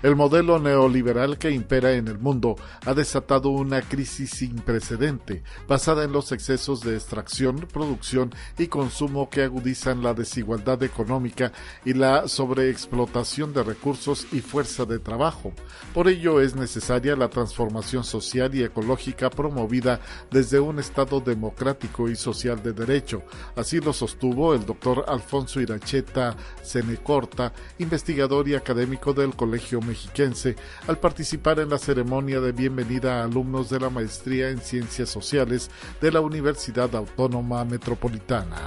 El modelo neoliberal que impera en el mundo ha desatado una crisis sin precedente, basada en los excesos de extracción, producción y consumo que agudizan la desigualdad económica y la sobreexplotación de recursos y fuerza de trabajo. Por ello es necesaria la transformación social y ecológica promovida desde un Estado democrático y social de derecho. Así lo sostuvo el doctor Alfonso Iracheta Senecorta, investigador y académico del Colegio mexiquense al participar en la ceremonia de bienvenida a alumnos de la maestría en Ciencias Sociales de la Universidad Autónoma Metropolitana.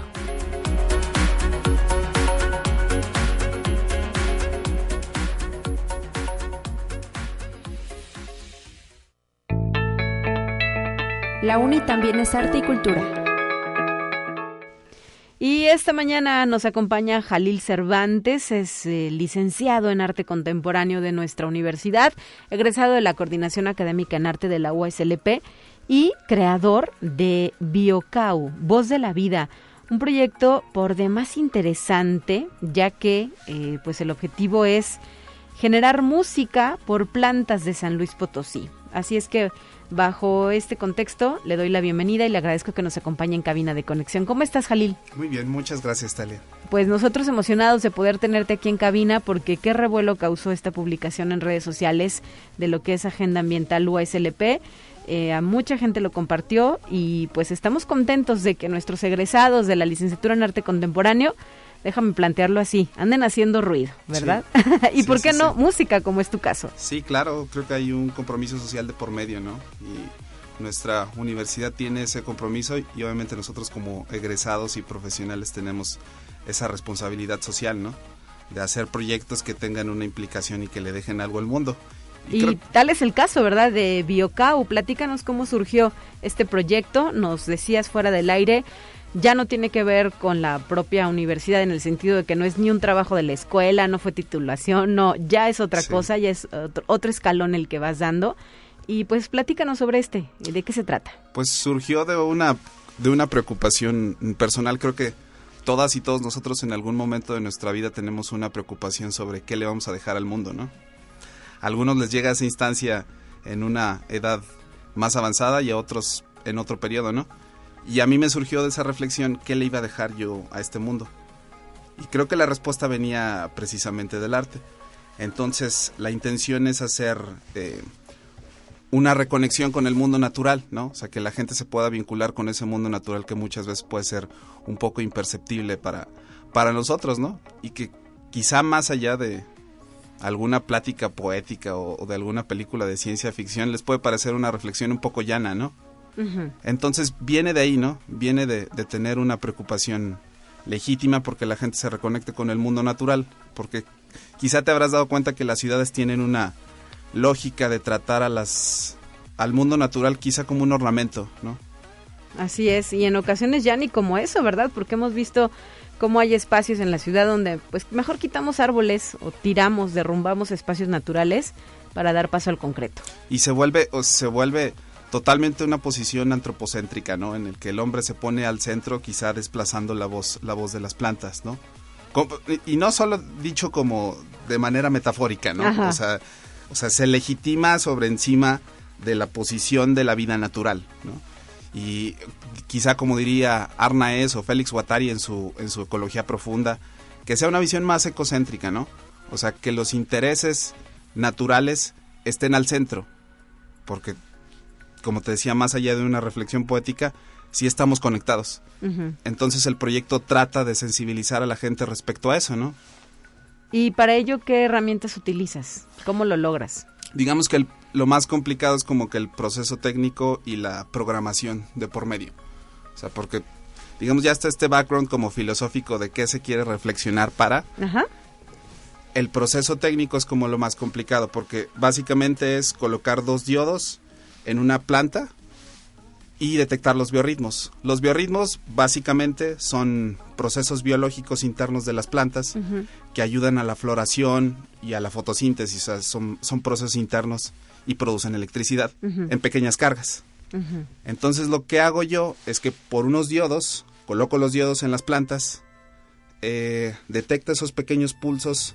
La UNI también es arte y cultura. Y esta mañana nos acompaña Jalil Cervantes, es eh, licenciado en arte contemporáneo de nuestra universidad, egresado de la Coordinación Académica en Arte de la USLP y creador de Biocau, Voz de la Vida, un proyecto por demás interesante, ya que eh, pues el objetivo es generar música por plantas de San Luis Potosí. Así es que Bajo este contexto, le doy la bienvenida y le agradezco que nos acompañe en cabina de conexión. ¿Cómo estás, Jalil? Muy bien, muchas gracias, Talia. Pues nosotros emocionados de poder tenerte aquí en cabina porque qué revuelo causó esta publicación en redes sociales de lo que es Agenda Ambiental USLP. Eh, a mucha gente lo compartió y pues estamos contentos de que nuestros egresados de la licenciatura en arte contemporáneo déjame plantearlo así, anden haciendo ruido, ¿verdad? y por qué no música, como es tu caso. Sí, claro, creo que hay un compromiso social de por medio, ¿no? Y nuestra universidad tiene ese compromiso y obviamente nosotros como egresados y profesionales tenemos esa responsabilidad social, ¿no? De hacer proyectos que tengan una implicación y que le dejen algo al mundo. Y, tal es el caso, ¿verdad? De Biocau. Platícanos cómo surgió este proyecto. Nos decías fuera del aire, ya no tiene que ver con la propia universidad en el sentido de que no es ni un trabajo de la escuela, no fue titulación, no, ya es otra cosa, ya es otro, escalón el que vas dando. Y pues platícanos sobre este, ¿de qué se trata? Pues surgió de una, de una preocupación personal, creo que todas y todos nosotros en algún momento de nuestra vida tenemos una preocupación sobre qué le vamos a dejar al mundo, ¿no? A algunos les llega esa instancia en una edad más avanzada y a otros en otro periodo, ¿no? Y a mí me surgió de esa reflexión, ¿qué le iba a dejar yo a este mundo? Y creo que la respuesta venía precisamente del arte. Entonces, la intención es hacer eh, una reconexión con el mundo natural, ¿no? O sea, que la gente se pueda vincular con ese mundo natural que muchas veces puede ser un poco imperceptible para, para nosotros, ¿no? Y que quizá más allá de alguna plática poética o de alguna película de ciencia ficción les puede parecer una reflexión un poco llana, ¿no? Entonces viene de ahí, ¿no? Viene de, tener una preocupación legítima porque la gente se reconecte con el mundo natural, porque quizá te habrás dado cuenta que las ciudades tienen una lógica de tratar a las al mundo natural quizá como un ornamento, ¿no? Así es, y en ocasiones ya ni como eso, ¿verdad? Porque hemos visto cómo hay espacios en la ciudad donde pues mejor quitamos árboles o tiramos, derrumbamos espacios naturales para dar paso al concreto. Y se vuelve o se vuelve totalmente una posición antropocéntrica, ¿no? En el que el hombre se pone al centro, quizá desplazando la voz, la voz de las plantas, ¿no? Y no solo dicho como de manera metafórica, ¿no? Ajá. O sea, o sea, se legitima sobre encima de la posición de la vida natural, ¿no? Y quizá como diría Arnaez o Félix Guattari en su, en su ecología profunda, que sea una visión más ecocéntrica, ¿no? O sea, que los intereses naturales estén al centro, porque, como te decía, más allá de una reflexión poética, sí estamos conectados. Entonces el proyecto trata de sensibilizar a la gente respecto a eso, ¿no? Y para ello, ¿qué herramientas utilizas? ¿Cómo lo logras? Digamos que el- lo más complicado es como que el proceso técnico y la programación de por medio. O sea, porque, digamos, ya está este background como filosófico de qué se quiere reflexionar para. Ajá. El proceso técnico es como lo más complicado, porque básicamente es colocar dos diodos en una planta y detectar los biorritmos. Los biorritmos básicamente son procesos biológicos internos de las plantas que ayudan a la floración y a la fotosíntesis. O sea, son, son procesos internos y producen electricidad en pequeñas cargas. Entonces lo que hago yo es que por unos diodos, coloco los diodos en las plantas, eh, detecta esos pequeños pulsos,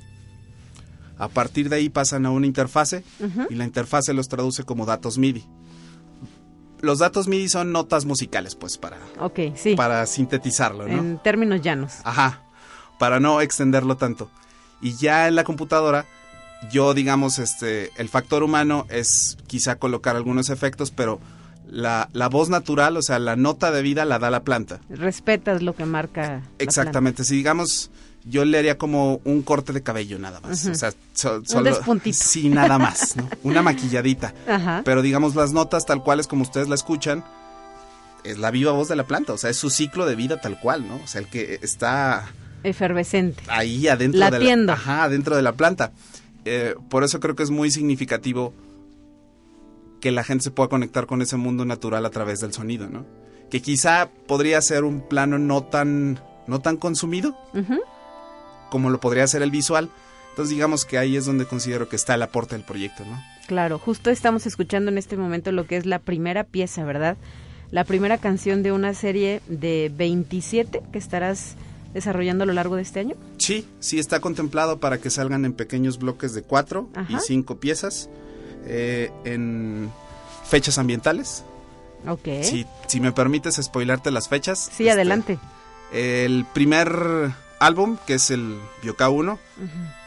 a partir de ahí pasan a una interfase y la interfase los traduce como datos MIDI. Los datos MIDI son notas musicales, pues, para, sí. para sintetizarlo, ¿no? En términos llanos. Ajá, para no extenderlo tanto. Y ya en la computadora, yo digamos, este, el factor humano es quizá colocar algunos efectos, pero la, la voz natural, o sea, la nota de vida la da la planta. Respetas lo que marca. la Exactamente, si digamos, yo le haría como un corte de cabello nada más. O sea, so- Un solo... despuntito. Sí, nada más, ¿no? Una maquilladita. Ajá. Pero digamos, las notas tal cual es como ustedes la escuchan, es la viva voz de la planta, o sea, es su ciclo de vida tal cual, ¿no? O sea, el que está Efervescente. ahí adentro Latiendo. de la, ajá, adentro de la planta. Eh, por eso creo que es muy significativo que la gente se pueda conectar con ese mundo natural a través del sonido, ¿no? Que quizá podría ser un plano no tan no tan consumido Ujú. Como lo podría ser el visual. Entonces digamos que ahí es donde considero que está el aporte del proyecto, ¿no? Claro, justo estamos escuchando en este momento lo que es la primera pieza, ¿verdad? La primera canción de una serie de 27 que estarás desarrollando a lo largo de este año. Sí, sí está contemplado para que salgan en pequeños bloques de cuatro y cinco piezas eh, en fechas ambientales. Ok. Si, si me permites spoilarte las fechas. Sí, este, adelante. El primer álbum, que es el Bioca 1, Ujú.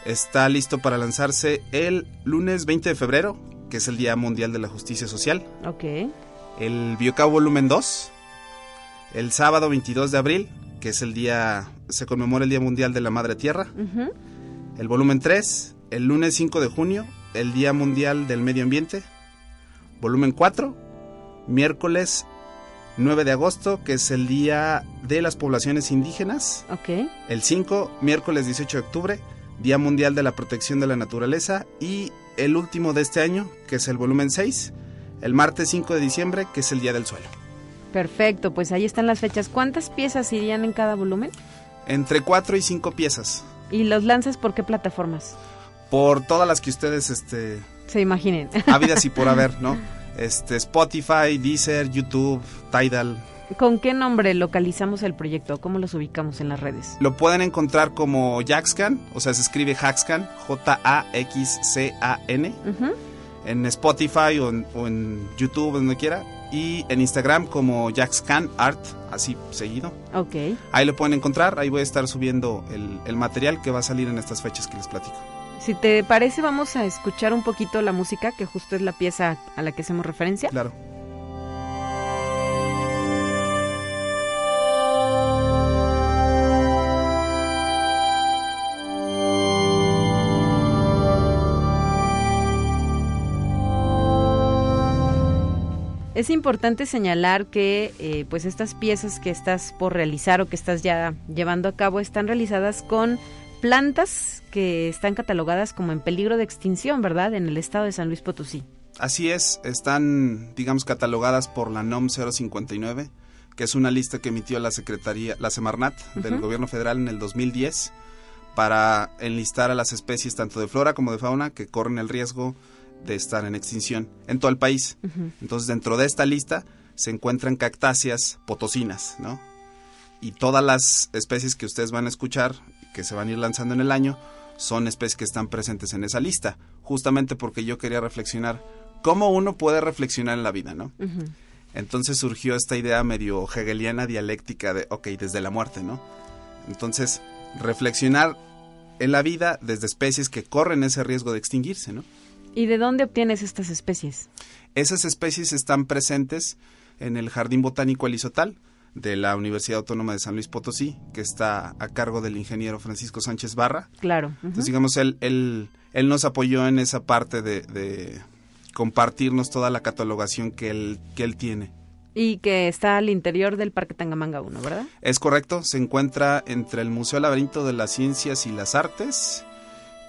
está listo para lanzarse el lunes 20 de febrero, que es el Día Mundial de la Justicia Social. Ok. El Bioca Volumen 2, el sábado 22 de abril, que es el día, se conmemora el Día Mundial de la Madre Tierra. El volumen 3, el lunes 5 de junio, el Día Mundial del Medio Ambiente. Volumen 4, miércoles 9 de agosto, que es el Día de las Poblaciones Indígenas. Ok. El 5, miércoles 18 de octubre, Día Mundial de la Protección de la Naturaleza. Y el último de este año, que es el volumen 6, el martes 5 de diciembre, que es el Día del Suelo. Perfecto, pues ahí están las fechas. ¿Cuántas piezas irían en cada volumen? Entre 4 y 5 piezas, ¿Y los lanzas por qué plataformas? por todas las que ustedes este, Se imaginen. ávidas y por haber, ¿no? Este, Spotify, Deezer, YouTube, Tidal. ¿Con qué nombre localizamos el proyecto? ¿Cómo los ubicamos en las redes? Lo pueden encontrar como Jackscan, o sea, se escribe Hackscan, J-A-X-C-A-N, Ujú. en Spotify o en, o en YouTube, donde quiera. Y en Instagram como Jackscan Art, así seguido. Ok. Ahí lo pueden encontrar, ahí voy a estar subiendo el, el material que va a salir en estas fechas que les platico. Si te parece, vamos a escuchar un poquito la música, que justo es la pieza a la que hacemos referencia. Claro. Es importante señalar que eh, pues estas piezas que estás por realizar o que estás ya llevando a cabo están realizadas con plantas que están catalogadas como en peligro de extinción, ¿verdad? En el estado de San Luis Potosí. Así es, están, digamos, catalogadas por la NOM 059, que es una lista que emitió la Secretaría, la Semarnat del. Gobierno Federal en el 2010 para enlistar a las especies tanto de flora como de fauna que corren el riesgo de estar en extinción en todo el país. Entonces, dentro de esta lista se encuentran cactáceas potosinas, ¿no? Y todas las especies que ustedes van a escuchar que se van a ir lanzando en el año son especies que están presentes en esa lista, justamente porque yo quería reflexionar cómo uno puede reflexionar en la vida, ¿no? Entonces surgió esta idea medio hegeliana dialéctica de, ok, desde la muerte, ¿no? Entonces, reflexionar en la vida desde especies que corren ese riesgo de extinguirse, ¿no? ¿Y de dónde obtienes estas especies? Esas especies están presentes en el Jardín Botánico Elizotal de la Universidad Autónoma de San Luis Potosí, que está a cargo del ingeniero Francisco Sánchez Barra. Claro. Entonces, digamos, él, él, él nos apoyó en esa parte de, de compartirnos toda la catalogación que él, que él tiene. Y que está al interior del Parque Tangamanga 1, ¿verdad? Es correcto, se encuentra entre el Museo Laberinto de las Ciencias y las Artes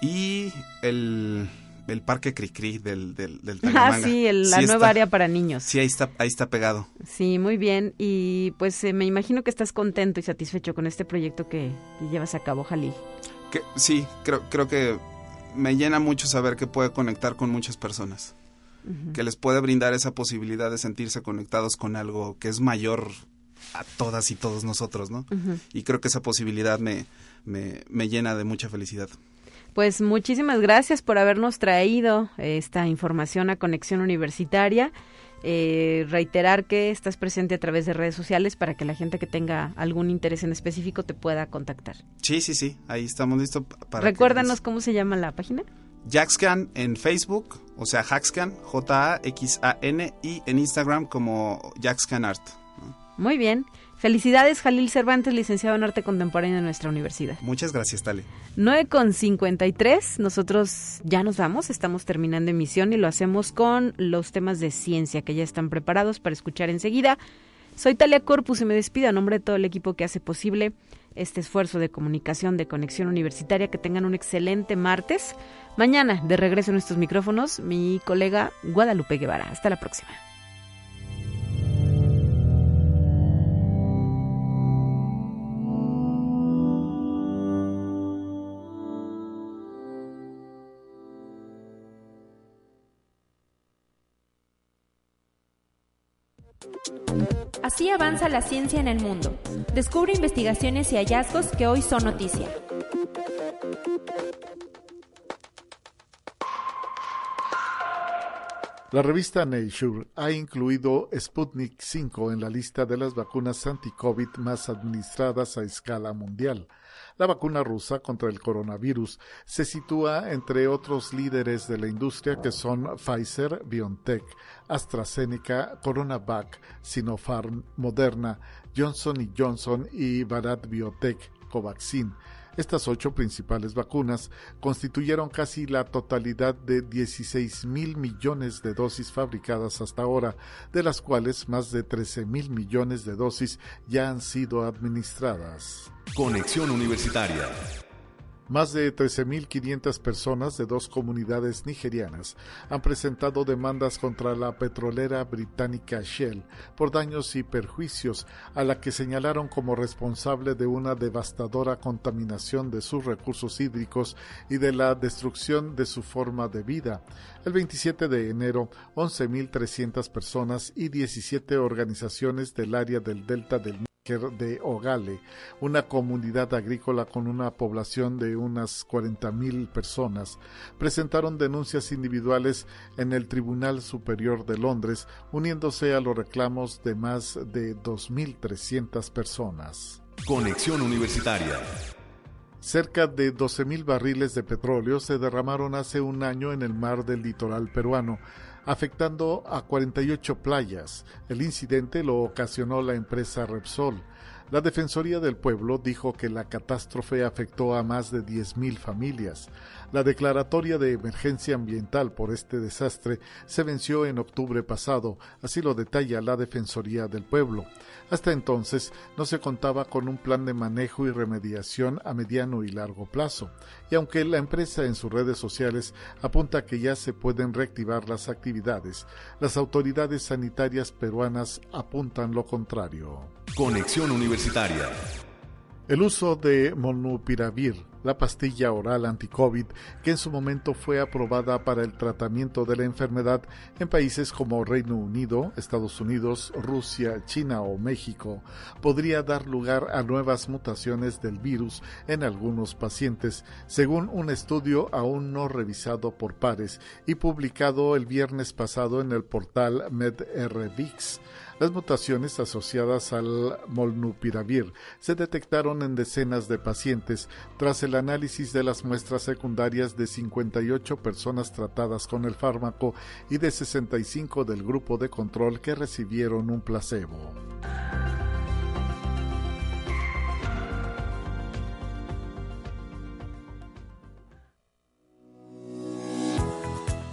y el, el Parque Cricri del, del, del. Ah, sí, el- la Sí nueva está- área para niños. Sí, ahí está, ahí está pegado. Sí, muy bien. Y pues eh, me imagino que estás contento y satisfecho con este proyecto que, que llevas a cabo, Jalil. Que, sí, creo, creo que me llena mucho saber que puede conectar con muchas personas. Que les puede brindar esa posibilidad de sentirse conectados con algo que es mayor a todas y todos nosotros, ¿no? Y creo que esa posibilidad me, me, me llena de mucha felicidad. Pues muchísimas gracias por habernos traído esta información a Conexión Universitaria. Eh, reiterar que estás presente a través de redes sociales para que la gente que tenga algún interés en específico te pueda contactar. Sí, sí, sí, ahí estamos listos para... que Recuérdanos cómo se llama la página. Jackscan en Facebook, o sea, Hackscan, J-A-X-A-N, y en Instagram como Jackscan Art. Muy bien. Felicidades, Jalil Cervantes, licenciado en Arte Contemporáneo de nuestra universidad. Muchas gracias, Tale. 9 con 53, nosotros ya nos vamos, estamos terminando emisión y lo hacemos con los temas de ciencia que ya están preparados para escuchar enseguida. Soy Talia Corpus y me despido a nombre de todo el equipo que hace posible este esfuerzo de comunicación de conexión universitaria. Que tengan un excelente martes. Mañana, de regreso en estos micrófonos, mi colega Guadalupe Guevara. Hasta la próxima. Así avanza la ciencia en el mundo. Descubre investigaciones y hallazgos que hoy son noticia. La revista Nature ha incluido Sputnik 5 en la lista de las vacunas anti-COVID más administradas a escala mundial. La vacuna rusa contra el coronavirus se sitúa entre otros líderes de la industria que son Pfizer, BioNTech, AstraZeneca, CoronaVac, Sinopharm, Moderna, Johnson Johnson y Bharat Biotech, Covaxin. Estas ocho principales vacunas constituyeron casi la totalidad de 16 mil millones de dosis fabricadas hasta ahora, de las cuales más de 13 mil millones de dosis ya han sido administradas. Conexión Universitaria. Más de 13.500 personas de dos comunidades nigerianas han presentado demandas contra la petrolera británica Shell por daños y perjuicios a la que señalaron como responsable de una devastadora contaminación de sus recursos hídricos y de la destrucción de su forma de vida. El 27 de enero, 11.300 personas y 17 organizaciones del área del delta del de Ogale, una comunidad agrícola con una población de unas 40.000 personas, presentaron denuncias individuales en el Tribunal Superior de Londres, uniéndose a los reclamos de más de 2.300 personas. Conexión Universitaria. Cerca de 12.000 barriles de petróleo se derramaron hace un año en el mar del litoral peruano, afectando a 48 playas. El incidente lo ocasionó la empresa Repsol. La Defensoría del Pueblo dijo que la catástrofe afectó a más de 10.000 familias. La declaratoria de emergencia ambiental por este desastre se venció en octubre pasado, así lo detalla la Defensoría del Pueblo. Hasta entonces no se contaba con un plan de manejo y remediación a mediano y largo plazo, y aunque la empresa en sus redes sociales apunta que ya se pueden reactivar las actividades, las autoridades sanitarias peruanas apuntan lo contrario. Conexión Universitaria. El uso de Monupiravir, la pastilla oral anti-COVID, que en su momento fue aprobada para el tratamiento de la enfermedad en países como Reino Unido, Estados Unidos, Rusia, China o México, podría dar lugar a nuevas mutaciones del virus en algunos pacientes, según un estudio aún no revisado por pares y publicado el viernes pasado en el portal MedRVix. Las mutaciones asociadas al molnupiravir se detectaron en decenas de pacientes tras el análisis de las muestras secundarias de 58 personas tratadas con el fármaco y de 65 del grupo de control que recibieron un placebo.